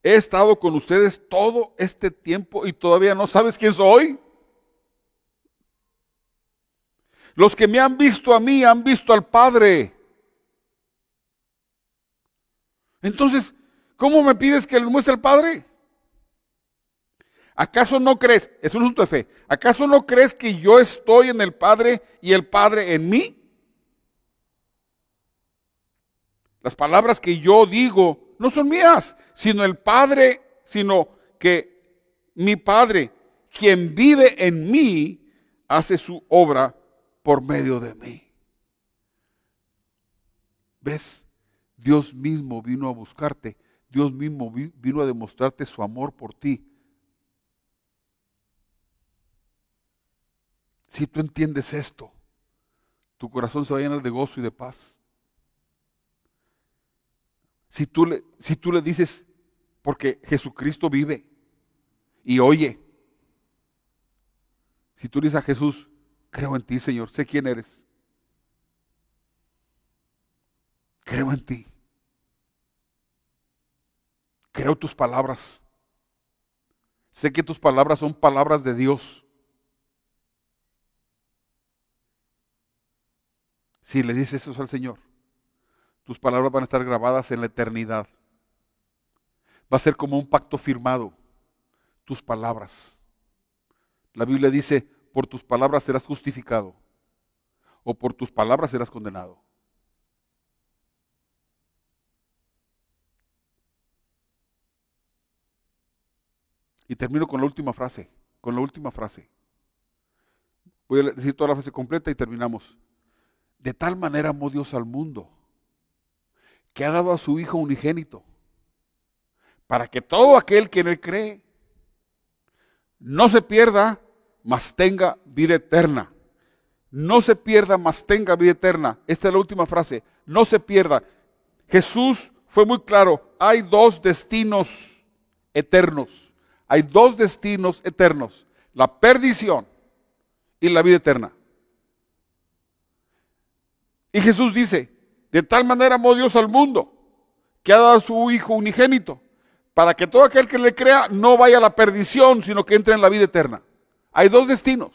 he estado con ustedes todo este tiempo y todavía no sabes quién soy. Los que me han visto a mí han visto al Padre. Entonces, ¿cómo me pides que le muestre al Padre? ¿Acaso no crees, es un asunto de fe, ¿acaso no crees que yo estoy en el Padre y el Padre en mí? Las palabras que yo digo no son mías, sino el Padre, sino que mi Padre, quien vive en mí, hace su obra por medio de mí. ¿Ves? Dios mismo vino a buscarte. Dios mismo vino a demostrarte su amor por ti. Si tú entiendes esto, tu corazón se va a llenar de gozo y de paz. Si tú le, si tú le dices, porque Jesucristo vive y oye, si tú dices a Jesús, creo en ti, Señor, sé quién eres. Creo en ti. Creo tus palabras. Sé que tus palabras son palabras de Dios. Si le dices eso al Señor, tus palabras van a estar grabadas en la eternidad. Va a ser como un pacto firmado, tus palabras. La Biblia dice, por tus palabras serás justificado o por tus palabras serás condenado. Y termino con la última frase, con la última frase. Voy a decir toda la frase completa y terminamos. De tal manera amó Dios al mundo, que ha dado a su Hijo unigénito, para que todo aquel que en él cree no se pierda, mas tenga vida eterna. No se pierda, mas tenga vida eterna. Esta es la última frase. No se pierda. Jesús fue muy claro. Hay dos destinos eternos hay dos destinos eternos, la perdición y la vida eterna. Y Jesús dice, de tal manera amó Dios al mundo, que ha dado a su Hijo unigénito, para que todo aquel que le crea no vaya a la perdición, sino que entre en la vida eterna. Hay dos destinos.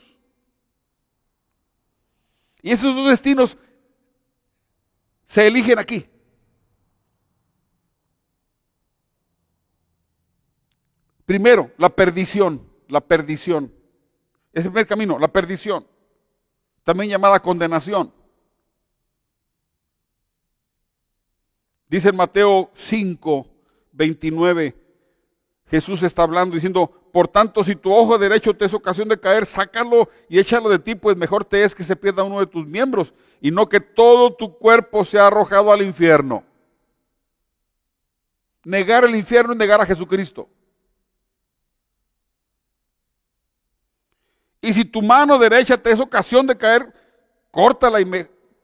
Y esos dos destinos se eligen aquí. Primero, la perdición, la perdición. Es el primer camino, la perdición. También llamada condenación. Dice en Mateo 5, 29, Jesús está hablando diciendo, por tanto, si tu ojo derecho te es ocasión de caer, sácalo y échalo de ti, pues mejor te es que se pierda uno de tus miembros y no que todo tu cuerpo sea arrojado al infierno. Negar el infierno es negar a Jesucristo. Y si tu mano derecha te es ocasión de caer, córtala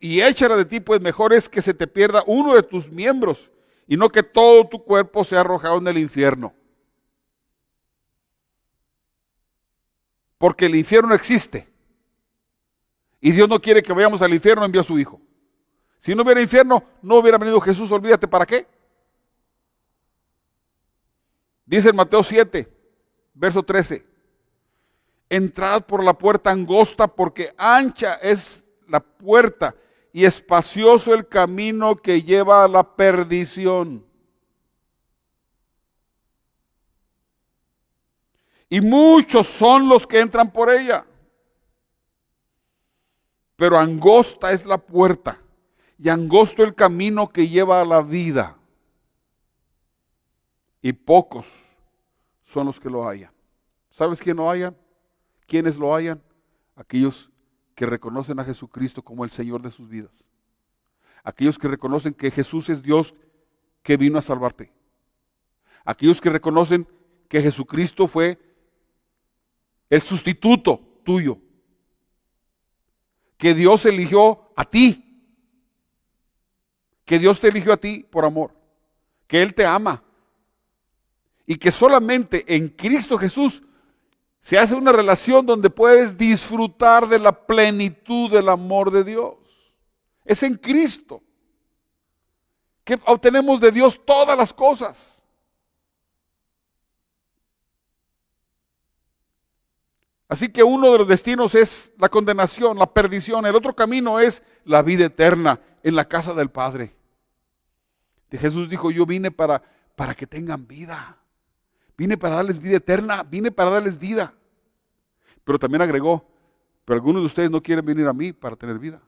y, échala de ti, pues mejor es que se te pierda uno de tus miembros y no que todo tu cuerpo sea arrojado en el infierno. Porque el infierno existe. Y Dios no quiere que vayamos al infierno, envió a su Hijo. Si no hubiera infierno, no hubiera venido Jesús, olvídate, ¿para qué? Dice en Mateo 7, verso 13 entrad por la puerta angosta, porque ancha es la puerta y espacioso el camino que lleva a la perdición. Y muchos son los que entran por ella. Pero angosta es la puerta y angosto el camino que lleva a la vida. y pocos son los que lo hayan. ¿Sabes quién lo hayan? ¿Quiénes lo hayan? Aquellos que reconocen a Jesucristo como el Señor de sus vidas. Aquellos que reconocen que Jesús es Dios que vino a salvarte. Aquellos que reconocen que Jesucristo fue el sustituto tuyo. Que Dios eligió a ti. Que Dios te eligió a ti por amor. Que Él te ama. Y que solamente en Cristo Jesús se hace una relación donde puedes disfrutar de la plenitud del amor de Dios. Es en Cristo que obtenemos de Dios todas las cosas. Así que uno de los destinos es la condenación, la perdición. El otro camino es la vida eterna en la casa del Padre. De Jesús dijo, yo vine para, para que tengan vida. Vine para darles vida eterna, vine para darles vida. Pero también agregó, pero algunos de ustedes no quieren venir a mí para tener vida.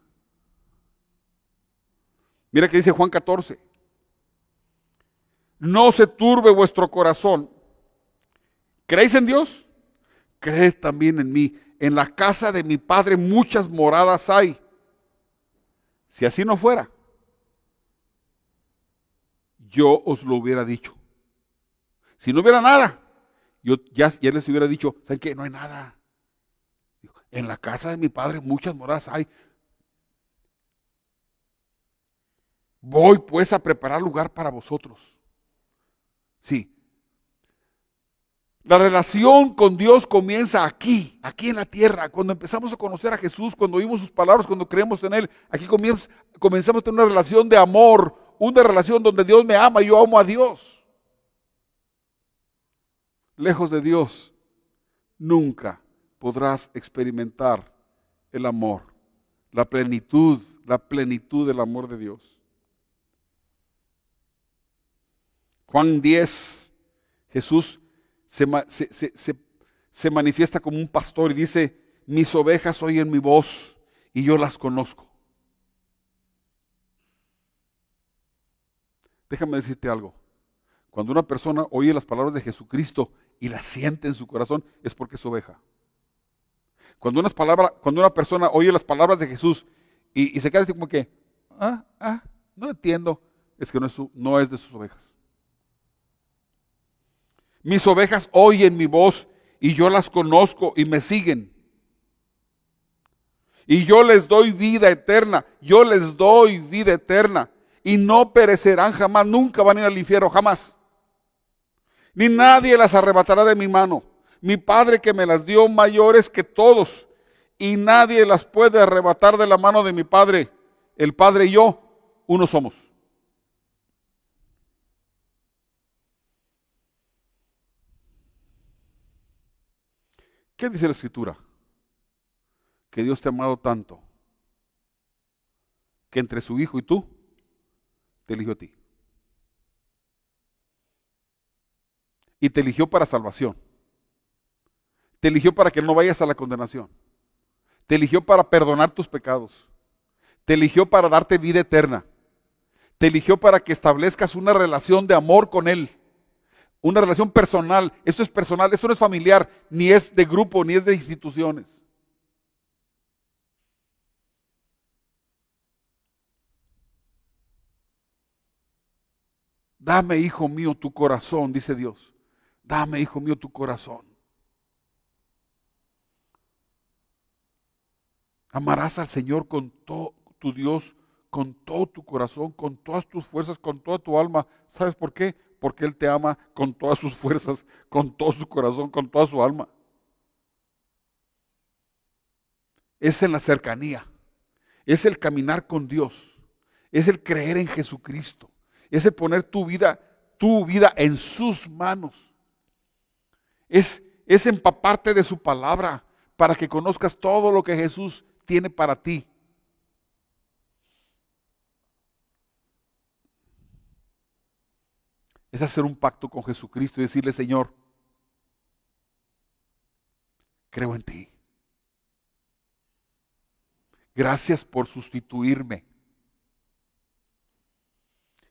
Mira que dice Juan 14. No se turbe vuestro corazón. ¿Creéis en Dios? creed también en mí. En la casa de mi Padre muchas moradas hay. Si así no fuera, yo os lo hubiera dicho. Si no hubiera nada, yo ya, les hubiera dicho, ¿saben qué? No hay nada. En la casa de mi Padre muchas moradas hay. Voy pues a preparar lugar para vosotros. Sí, la relación con Dios comienza aquí, aquí en la tierra, cuando empezamos a conocer a Jesús, cuando oímos sus palabras, cuando creemos en Él. Aquí comenzamos a tener una relación de amor, una relación donde Dios me ama yo amo a Dios. Lejos de Dios, nunca podrás experimentar el amor, la plenitud, la plenitud del amor de Dios. Juan 10, Jesús se, manifiesta como un pastor y dice, mis ovejas oyen mi voz y yo las conozco. Déjame decirte algo. Cuando una persona oye las palabras de Jesucristo y las siente en su corazón, es porque es oveja. Cuando una, palabra, cuando una persona oye las palabras de Jesús y, se queda así como que, ah, ah, no entiendo, es que no es, no es de sus ovejas. Mis ovejas oyen mi voz y yo las conozco y me siguen. Y yo les doy vida eterna, yo les doy vida eterna. Y no perecerán jamás, nunca van a ir al infierno, jamás. Ni nadie las arrebatará de mi mano. Mi Padre que me las dio mayores que todos. Y nadie las puede arrebatar de la mano de mi Padre. El Padre y yo, uno somos. ¿Qué dice la escritura? Que Dios te ha amado tanto que entre su Hijo y tú te eligió a ti. Y te eligió para salvación. Te eligió para que no vayas a la condenación. Te eligió para perdonar tus pecados. Te eligió para darte vida eterna. Te eligió para que establezcas una relación de amor con Él. Una relación personal. Esto es personal, esto no es familiar, ni es de grupo, ni es de instituciones. Dame, hijo mío, tu corazón, dice Dios. Dame, hijo mío, tu corazón. Amarás al Señor con todo tu Dios, con todo tu corazón, con todas tus fuerzas, con toda tu alma. ¿Sabes por qué? porque Él te ama con todas sus fuerzas, con todo su corazón, con toda su alma. Es en la cercanía, es el caminar con Dios, es el creer en Jesucristo, es el poner tu vida, tu vida en sus manos. Es, empaparte de su palabra para que conozcas todo lo que Jesús tiene para ti. es hacer un pacto con Jesucristo y decirle, Señor, creo en ti. Gracias por sustituirme.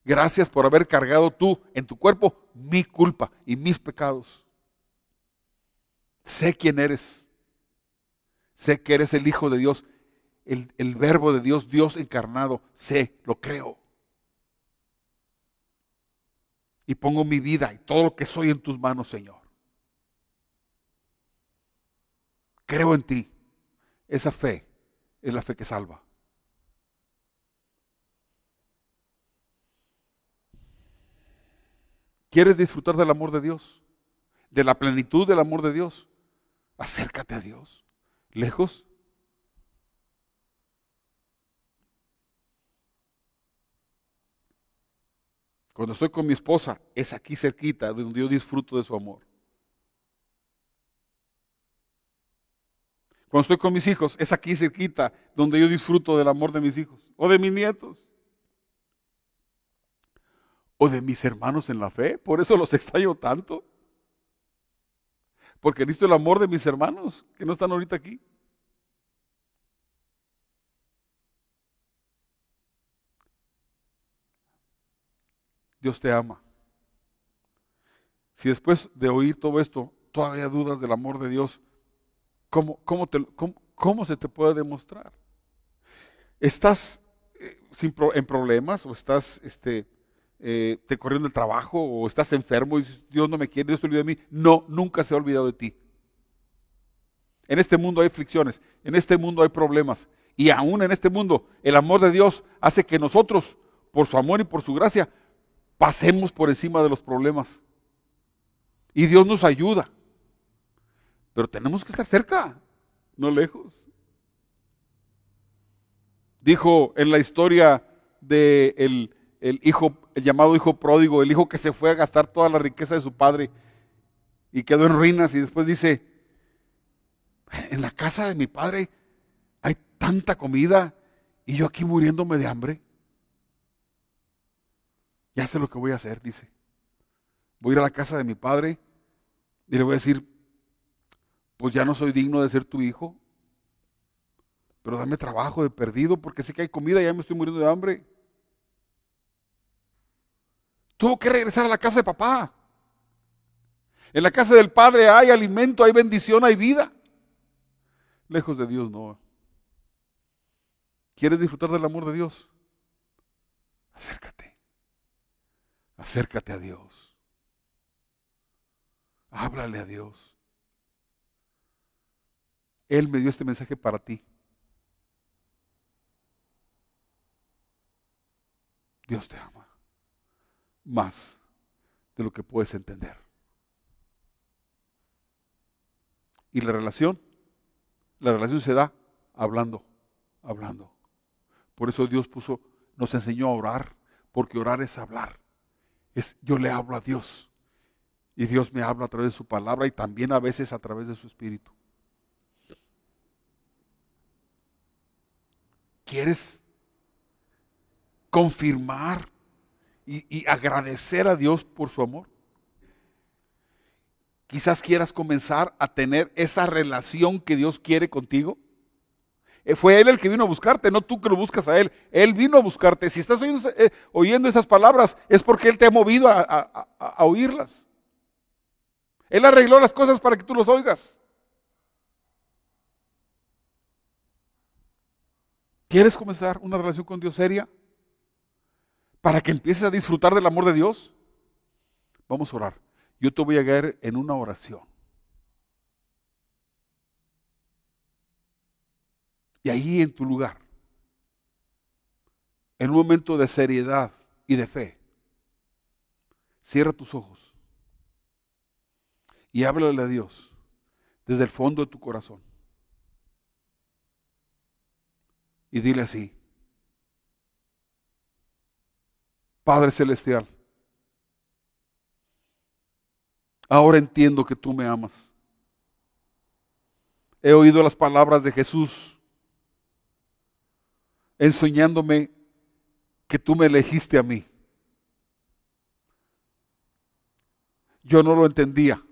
Gracias por haber cargado tú en tu cuerpo mi culpa y mis pecados. Sé quién eres. Sé que eres el Hijo de Dios, el, el verbo de Dios, Dios encarnado. Sé, lo creo. Y pongo mi vida y todo lo que soy en tus manos, Señor. Creo en ti. Esa fe es la fe que salva. ¿Quieres disfrutar del amor de Dios? De la plenitud del amor de Dios. Acércate a Dios. ¿Lejos? Cuando estoy con mi esposa, es aquí cerquita donde yo disfruto de su amor. Cuando estoy con mis hijos, es aquí cerquita donde yo disfruto del amor de mis hijos o de mis nietos o de mis hermanos en la fe. Por eso los extraño tanto. Porque he visto el amor de mis hermanos que no están ahorita aquí. Dios te ama. Si después de oír todo esto todavía dudas del amor de Dios, ¿cómo, cómo, cómo, se te puede demostrar? ¿Estás eh, en problemas o estás este, eh, te corriendo el trabajo o estás enfermo y Dios no me quiere, Dios te olvidó de mí. No, nunca se ha olvidado de ti. En este mundo hay fricciones, en este mundo hay problemas. Y aún en este mundo el amor de Dios hace que nosotros, por su amor y por su gracia, pasemos por encima de los problemas. Y Dios nos ayuda. Pero tenemos que estar cerca, no lejos. Dijo en la historia de el hijo, el llamado hijo pródigo, el hijo que se fue a gastar toda la riqueza de su padre y quedó en ruinas y después dice, en la casa de mi padre hay tanta comida y yo aquí muriéndome de hambre. Ya sé lo que voy a hacer, dice. Voy a ir a la casa de mi padre y le voy a decir, pues ya no soy digno de ser tu hijo, pero dame trabajo de perdido porque sé que hay comida y ya me estoy muriendo de hambre. Tuvo que regresar a la casa de papá. En la casa del Padre hay alimento, hay bendición, hay vida. Lejos de Dios no. ¿Quieres disfrutar del amor de Dios? Acércate. Acércate a Dios. Háblale a Dios. Él me dio este mensaje para ti. Dios te ama más de lo que puedes entender. Y la relación, la relación se da hablando, hablando. Por eso Dios puso, nos enseñó a orar, porque orar es hablar. Es yo le hablo a Dios. Y Dios me habla a través de su palabra y también a veces a través de su espíritu. ¿Quieres confirmar y, agradecer a Dios por su amor. Quizás quieras comenzar a tener esa relación que Dios quiere contigo. Eh, fue Él el que vino a buscarte, no tú que lo buscas a Él. Él vino a buscarte. Si estás oyendo, eh, esas palabras es porque Él te ha movido a, a oírlas. Él arregló las cosas para que tú los oigas. ¿Quieres comenzar una relación con Dios seria? Para que empieces a disfrutar del amor de Dios? Vamos a orar. Yo te voy a guiar en una oración. Y ahí en tu lugar, en un momento de seriedad y de fe, cierra tus ojos y háblale a Dios desde el fondo de tu corazón. Y dile así, Padre Celestial, ahora entiendo que tú me amas. He oído las palabras de Jesús enseñándome que tú me elegiste a mí. Yo no lo entendía,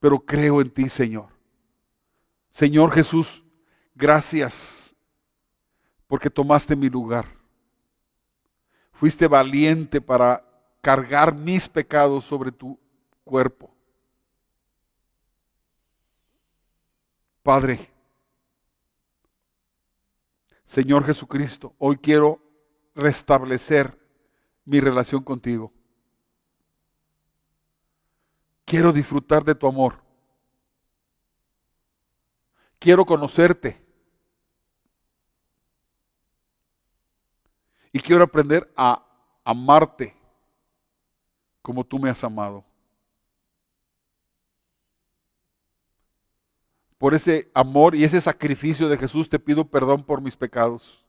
pero creo en ti, Señor. Señor Jesús, gracias porque tomaste mi lugar Fuiste valiente para cargar mis pecados sobre tu cuerpo. Padre, Señor Jesucristo, hoy quiero restablecer mi relación contigo. Quiero disfrutar de tu amor. Quiero conocerte. Y quiero aprender a amarte como tú me has amado. Por ese amor y ese sacrificio de Jesús te pido perdón por mis pecados.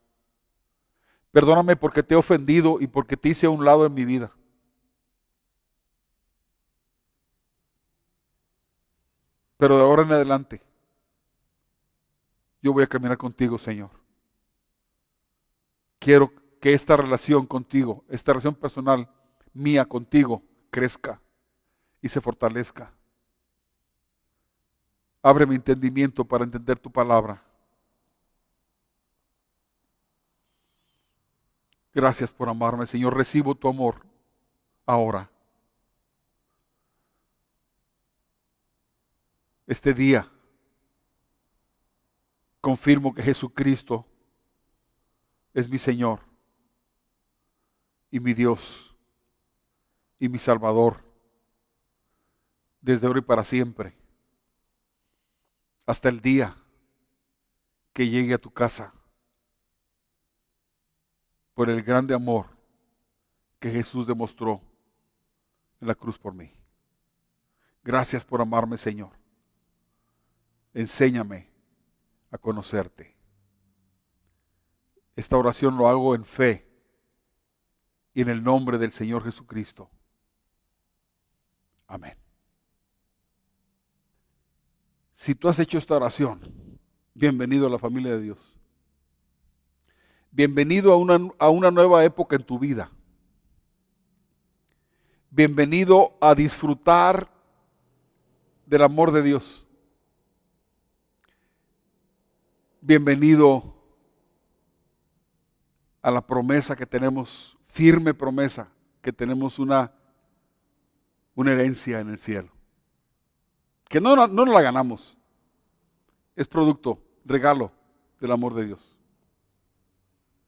Perdóname porque te he ofendido y porque te hice a un lado en mi vida. Pero de ahora en adelante, yo voy a caminar contigo, Señor. Quiero que esta relación contigo, esta relación personal mía contigo, crezca y se fortalezca. Abre mi entendimiento para entender tu palabra. Gracias por amarme, Señor. Recibo tu amor ahora. Este día confirmo que Jesucristo es mi Señor y mi Dios y mi Salvador desde hoy para siempre, hasta el día que llegue a tu casa por el grande amor que Jesús demostró en la cruz por mí. Gracias por amarme, Señor. Enséñame a conocerte. Esta oración lo hago en fe y en el nombre del Señor Jesucristo. Amén. Si tú has hecho esta oración, bienvenido a la familia de Dios. Bienvenido a una, a una nueva época en tu vida. Bienvenido a disfrutar del amor de Dios. Bienvenido a la promesa que tenemos, firme promesa, que tenemos una, una herencia en el cielo. Que no, no nos la ganamos. Es producto, regalo del amor de Dios.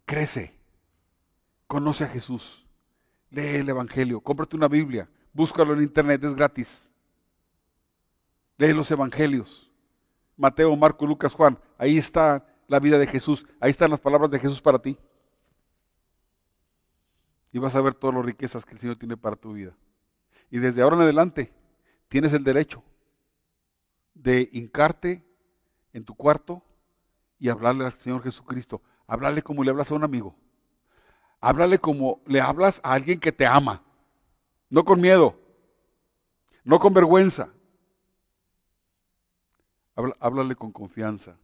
Crece. Conoce a Jesús. Lee el Evangelio. Cómprate una Biblia. Búscalo en internet, es gratis. Lee los Evangelios. Mateo, Marco, Lucas, Juan. Ahí está la vida de Jesús. Ahí están las palabras de Jesús para ti. Y vas a ver todas las riquezas que el Señor tiene para tu vida. Y desde ahora en adelante tienes el derecho de hincarte en tu cuarto y hablarle al Señor Jesucristo. Hablarle como le hablas a un amigo. Háblale como le hablas a alguien que te ama. No con miedo. No con vergüenza. Háblale con confianza.